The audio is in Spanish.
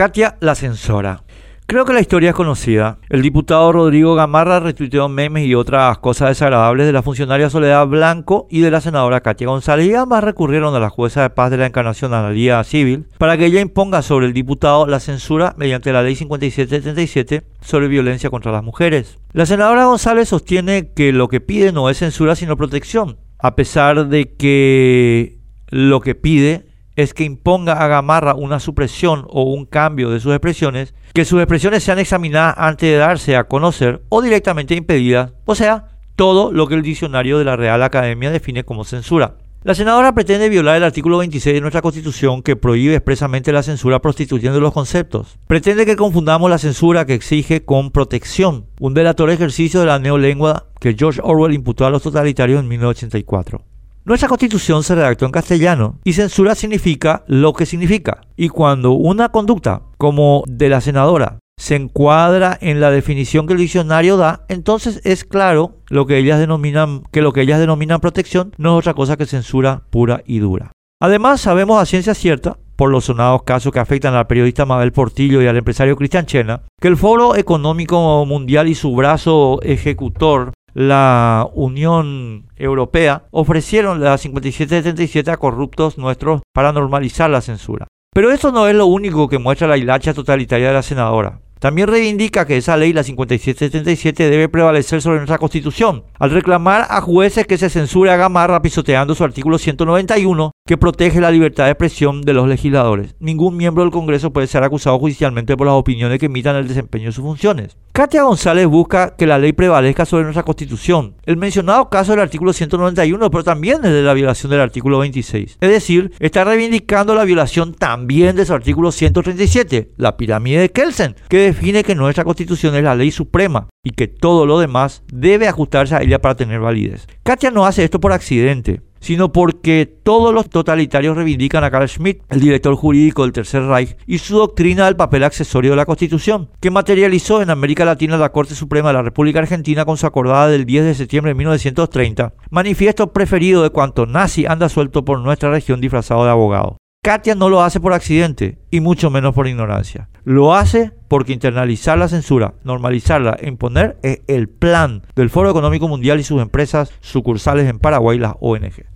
Katia la censora. Creo que la historia es conocida. El diputado Rodrigo Gamarra retuiteó memes y otras cosas desagradables de la funcionaria Soledad Blanco y de la senadora Katia González y ambas recurrieron a la jueza de paz de la Encarnación Analía Civil para que ella imponga sobre el diputado la censura mediante la ley 5777 sobre violencia contra las mujeres. La senadora González sostiene que lo que pide no es censura sino protección, a pesar de que lo que pide es que imponga a Gamarra una supresión o un cambio de sus expresiones, que sus expresiones sean examinadas antes de darse a conocer o directamente impedidas, o sea, todo lo que el diccionario de la Real Academia define como censura. La senadora pretende violar el artículo 26 de nuestra Constitución que prohíbe expresamente la censura prostituyendo los conceptos. Pretende que confundamos la censura que exige con protección, un delator ejercicio de la neolengua que George Orwell imputó a los totalitarios en 1984. Nuestra constitución se redactó en castellano y censura significa lo que significa. Y cuando una conducta como de la senadora se encuadra en la definición que el diccionario da, entonces es claro lo que ellas denominan, que lo que ellas denominan protección no es otra cosa que censura pura y dura. Además, sabemos a ciencia cierta, por los sonados casos que afectan al periodista Mabel Portillo y al empresario Cristian Chena, que el Foro Económico Mundial y su brazo ejecutor la Unión Europea ofrecieron la 5777 a corruptos nuestros para normalizar la censura. Pero eso no es lo único que muestra la hilacha totalitaria de la senadora. También reivindica que esa ley, la 5777, debe prevalecer sobre nuestra Constitución, al reclamar a jueces que se censure a Gamarra pisoteando su artículo 191, que protege la libertad de expresión de los legisladores. Ningún miembro del Congreso puede ser acusado judicialmente por las opiniones que emitan el desempeño de sus funciones. Katia González busca que la ley prevalezca sobre nuestra Constitución. El mencionado caso del artículo 191, pero también es de la violación del artículo 26. Es decir, está reivindicando la violación también de su artículo 137, la pirámide de Kelsen, que define que nuestra constitución es la ley suprema y que todo lo demás debe ajustarse a ella para tener validez. Katia no hace esto por accidente, sino porque todos los totalitarios reivindican a Carl Schmitt, el director jurídico del Tercer Reich, y su doctrina del papel accesorio de la Constitución, que materializó en América Latina la Corte Suprema de la República Argentina con su acordada del 10 de septiembre de 1930, manifiesto preferido de cuanto nazi anda suelto por nuestra región disfrazado de abogado. Katia no lo hace por accidente y mucho menos por ignorancia. Lo hace porque internalizar la censura, normalizarla e imponer es el plan del Foro Económico Mundial y sus empresas sucursales en Paraguay, las ONG.